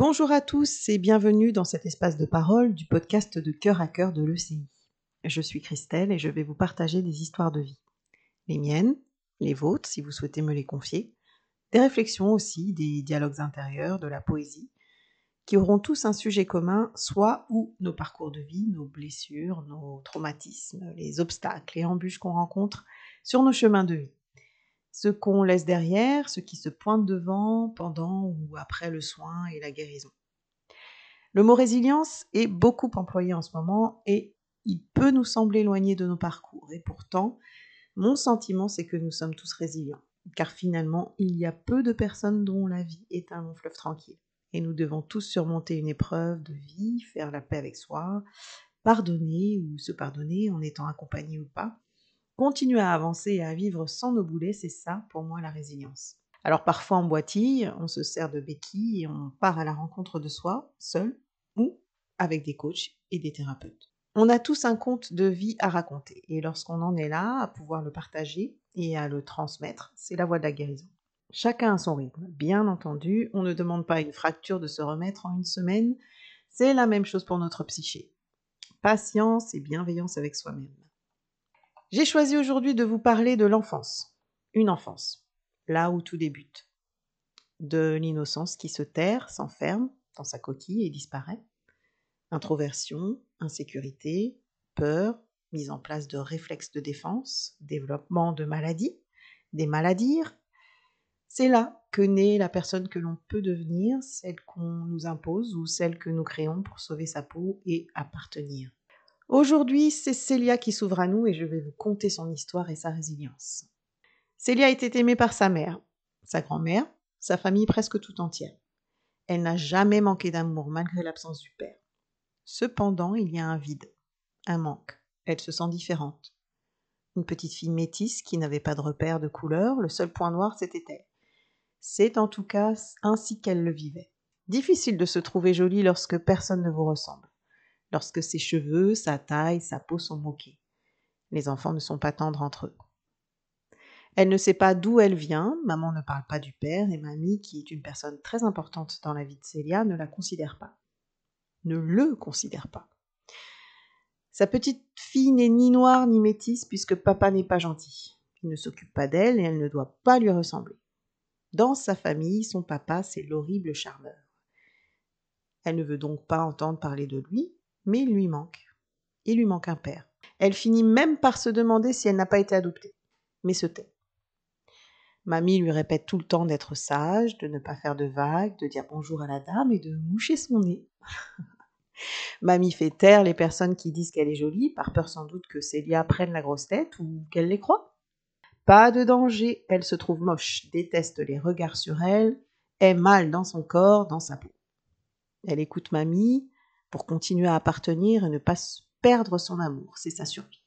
Bonjour à tous et bienvenue dans cet espace de parole du podcast de cœur à cœur de l'ECI. Je suis Christelle et je vais vous partager des histoires de vie. Les miennes, les vôtres si vous souhaitez me les confier, des réflexions aussi, des dialogues intérieurs, de la poésie, qui auront tous un sujet commun, soit ou nos parcours de vie, nos blessures, nos traumatismes, les obstacles et embûches qu'on rencontre sur nos chemins de vie ce qu'on laisse derrière, ce qui se pointe devant, pendant ou après le soin et la guérison. Le mot résilience est beaucoup employé en ce moment et il peut nous sembler éloigné de nos parcours. Et pourtant, mon sentiment, c'est que nous sommes tous résilients. Car finalement, il y a peu de personnes dont la vie est un long fleuve tranquille. Et nous devons tous surmonter une épreuve de vie, faire la paix avec soi, pardonner ou se pardonner en étant accompagné ou pas, continuer à avancer et à vivre sans nos boulets, c'est ça pour moi la résilience. Alors parfois en boitille, on se sert de béquilles et on part à la rencontre de soi, seul ou avec des coachs et des thérapeutes. On a tous un conte de vie à raconter et lorsqu'on en est là, à pouvoir le partager et à le transmettre, c'est la voie de la guérison. Chacun a son rythme, bien entendu, on ne demande pas une fracture de se remettre en une semaine, c'est la même chose pour notre psyché. Patience et bienveillance avec soi-même. J'ai choisi aujourd'hui de vous parler de l'enfance. Une enfance, là où tout débute. De l'innocence qui se terre, s'enferme dans sa coquille et disparaît. Introversion, insécurité, peur, mise en place de réflexes de défense, développement de maladies, des maladies. C'est là que naît la personne que l'on peut devenir, celle qu'on nous impose ou celle que nous créons pour sauver sa peau et appartenir. Aujourd'hui, c'est Célia qui s'ouvre à nous et je vais vous conter son histoire et sa résilience. Célia était aimée par sa mère, sa grand-mère, sa famille presque tout entière. Elle n'a jamais manqué d'amour malgré l'absence du père. Cependant, il y a un vide, un manque. Elle se sent différente. Une petite fille métisse qui n'avait pas de repère de couleur, le seul point noir c'était elle. C'est en tout cas ainsi qu'elle le vivait. Difficile de se trouver jolie lorsque personne ne vous ressemble lorsque ses cheveux, sa taille, sa peau sont moqués. Les enfants ne sont pas tendres entre eux. Elle ne sait pas d'où elle vient, maman ne parle pas du père, et mamie, qui est une personne très importante dans la vie de Célia, ne la considère pas. Ne le considère pas. Sa petite fille n'est ni noire ni métisse puisque papa n'est pas gentil. Il ne s'occupe pas d'elle et elle ne doit pas lui ressembler. Dans sa famille, son papa, c'est l'horrible charmeur. Elle ne veut donc pas entendre parler de lui, mais il lui manque. Il lui manque un père. Elle finit même par se demander si elle n'a pas été adoptée, mais se tait. Mamie lui répète tout le temps d'être sage, de ne pas faire de vagues, de dire bonjour à la dame et de moucher son nez. Mamie fait taire les personnes qui disent qu'elle est jolie, par peur sans doute que Célia prenne la grosse tête ou qu'elle les croit. Pas de danger, elle se trouve moche, déteste les regards sur elle, est mal dans son corps, dans sa peau. Elle écoute Mamie, pour continuer à appartenir et ne pas perdre son amour, c'est sa survie.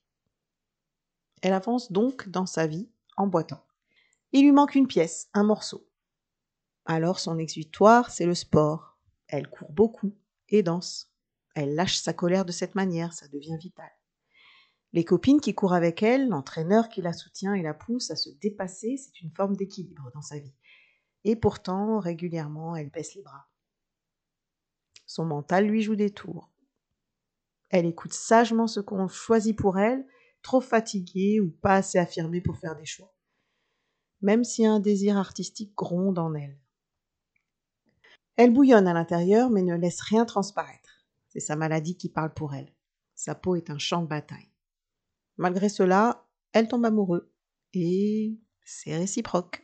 Elle avance donc dans sa vie en boitant. Il lui manque une pièce, un morceau. Alors son exutoire, c'est le sport. Elle court beaucoup et danse. Elle lâche sa colère de cette manière, ça devient vital. Les copines qui courent avec elle, l'entraîneur qui la soutient et la pousse à se dépasser, c'est une forme d'équilibre dans sa vie. Et pourtant, régulièrement, elle baisse les bras. Son mental lui joue des tours. Elle écoute sagement ce qu'on choisit pour elle, trop fatiguée ou pas assez affirmée pour faire des choix. Même si un désir artistique gronde en elle. Elle bouillonne à l'intérieur mais ne laisse rien transparaître. C'est sa maladie qui parle pour elle. Sa peau est un champ de bataille. Malgré cela, elle tombe amoureuse. Et c'est réciproque.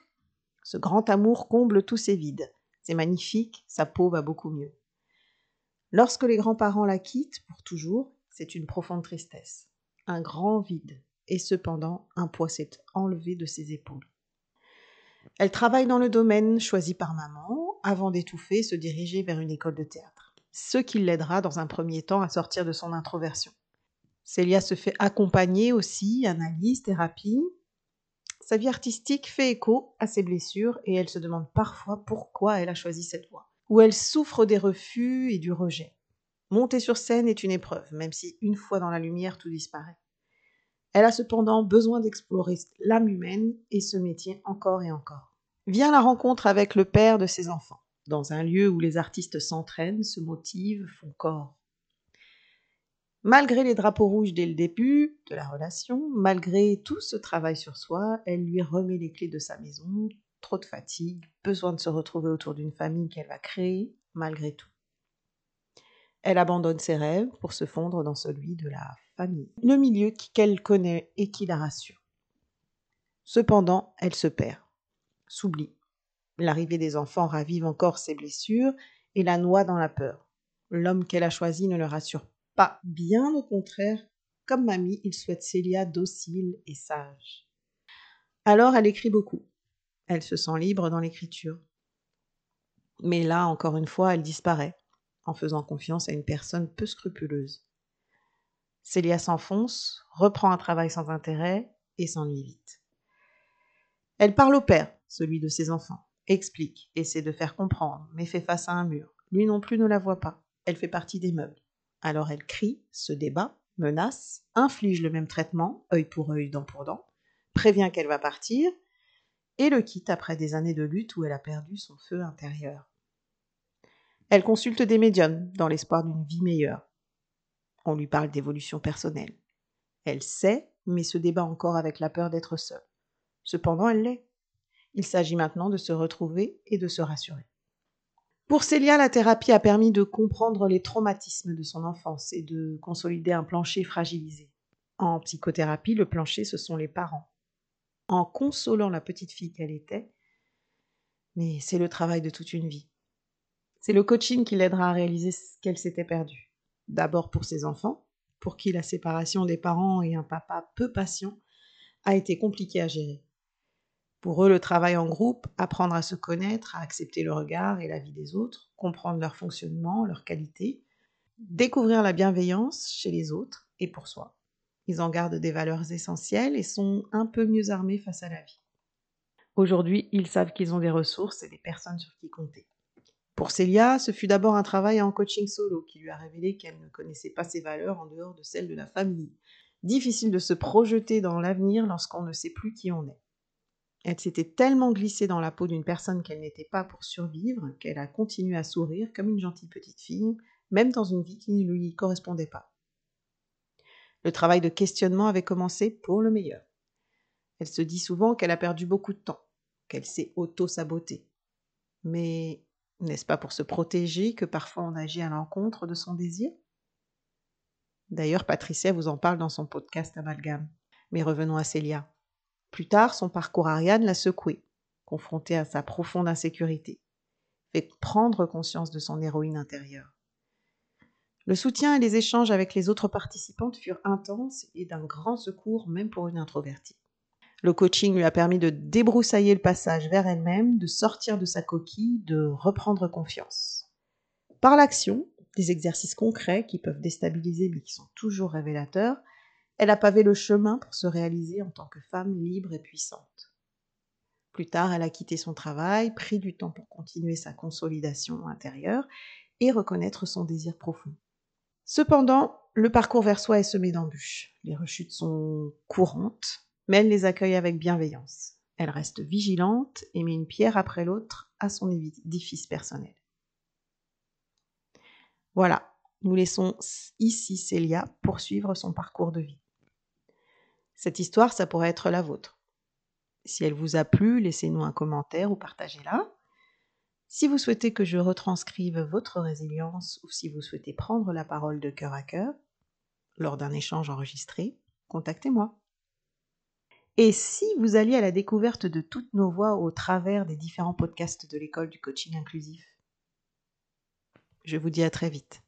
Ce grand amour comble tous ses vides. C'est magnifique, sa peau va beaucoup mieux. Lorsque les grands-parents la quittent pour toujours, c'est une profonde tristesse, un grand vide, et cependant un poids s'est enlevé de ses épaules. Elle travaille dans le domaine choisi par maman, avant d'étouffer, se diriger vers une école de théâtre, ce qui l'aidera dans un premier temps à sortir de son introversion. Célia se fait accompagner aussi, analyse, thérapie. Sa vie artistique fait écho à ses blessures et elle se demande parfois pourquoi elle a choisi cette voie où elle souffre des refus et du rejet. Monter sur scène est une épreuve, même si une fois dans la lumière tout disparaît. Elle a cependant besoin d'explorer l'âme humaine et ce métier encore et encore. Vient la rencontre avec le père de ses enfants. dans un lieu où les artistes s'entraînent, se motivent, font corps. Malgré les drapeaux rouges dès le début de la relation, malgré tout ce travail sur soi, elle lui remet les clés de sa maison, trop de fatigue, besoin de se retrouver autour d'une famille qu'elle va créer, malgré tout. Elle abandonne ses rêves pour se fondre dans celui de la famille, le milieu qu'elle connaît et qui la rassure. Cependant, elle se perd, s'oublie. L'arrivée des enfants ravive encore ses blessures et la noie dans la peur. L'homme qu'elle a choisi ne le rassure pas, bien au contraire, comme mamie, il souhaite Célia docile et sage. Alors elle écrit beaucoup. Elle se sent libre dans l'écriture. Mais là, encore une fois, elle disparaît, en faisant confiance à une personne peu scrupuleuse. Célia s'enfonce, reprend un travail sans intérêt et s'ennuie vite. Elle parle au père, celui de ses enfants, explique, essaie de faire comprendre, mais fait face à un mur. Lui non plus ne la voit pas. Elle fait partie des meubles. Alors elle crie, se débat, menace, inflige le même traitement, œil pour œil, dent pour dent, prévient qu'elle va partir, et le quitte après des années de lutte où elle a perdu son feu intérieur. Elle consulte des médiums dans l'espoir d'une vie meilleure. On lui parle d'évolution personnelle. Elle sait, mais se débat encore avec la peur d'être seule. Cependant, elle l'est. Il s'agit maintenant de se retrouver et de se rassurer. Pour Célia, la thérapie a permis de comprendre les traumatismes de son enfance et de consolider un plancher fragilisé. En psychothérapie, le plancher, ce sont les parents. En consolant la petite fille qu'elle était, mais c'est le travail de toute une vie. C'est le coaching qui l'aidera à réaliser ce qu'elle s'était perdue. D'abord pour ses enfants, pour qui la séparation des parents et un papa peu patient a été compliquée à gérer. Pour eux, le travail en groupe, apprendre à se connaître, à accepter le regard et la vie des autres, comprendre leur fonctionnement, leurs qualités, découvrir la bienveillance chez les autres et pour soi. Ils en gardent des valeurs essentielles et sont un peu mieux armés face à la vie. Aujourd'hui, ils savent qu'ils ont des ressources et des personnes sur qui compter. Pour Célia, ce fut d'abord un travail en coaching solo qui lui a révélé qu'elle ne connaissait pas ses valeurs en dehors de celles de la famille. Difficile de se projeter dans l'avenir lorsqu'on ne sait plus qui on est. Elle s'était tellement glissée dans la peau d'une personne qu'elle n'était pas pour survivre qu'elle a continué à sourire comme une gentille petite fille, même dans une vie qui ne lui correspondait pas. Le travail de questionnement avait commencé pour le meilleur. Elle se dit souvent qu'elle a perdu beaucoup de temps, qu'elle s'est auto-sabotée. Mais n'est-ce pas pour se protéger que parfois on agit à l'encontre de son désir? D'ailleurs, Patricia vous en parle dans son podcast Amalgame. Mais revenons à Célia. Plus tard, son parcours Ariane l'a secoué, confronté à sa profonde insécurité, fait prendre conscience de son héroïne intérieure. Le soutien et les échanges avec les autres participantes furent intenses et d'un grand secours même pour une introvertie. Le coaching lui a permis de débroussailler le passage vers elle-même, de sortir de sa coquille, de reprendre confiance. Par l'action, des exercices concrets qui peuvent déstabiliser mais qui sont toujours révélateurs, elle a pavé le chemin pour se réaliser en tant que femme libre et puissante. Plus tard, elle a quitté son travail, pris du temps pour continuer sa consolidation intérieure et reconnaître son désir profond. Cependant, le parcours vers soi est semé d'embûches. Les rechutes sont courantes, mais elle les accueille avec bienveillance. Elle reste vigilante et met une pierre après l'autre à son édifice personnel. Voilà, nous laissons ici Célia poursuivre son parcours de vie. Cette histoire, ça pourrait être la vôtre. Si elle vous a plu, laissez-nous un commentaire ou partagez-la. Si vous souhaitez que je retranscrive votre résilience ou si vous souhaitez prendre la parole de cœur à cœur lors d'un échange enregistré, contactez-moi. Et si vous alliez à la découverte de toutes nos voix au travers des différents podcasts de l'école du coaching inclusif Je vous dis à très vite.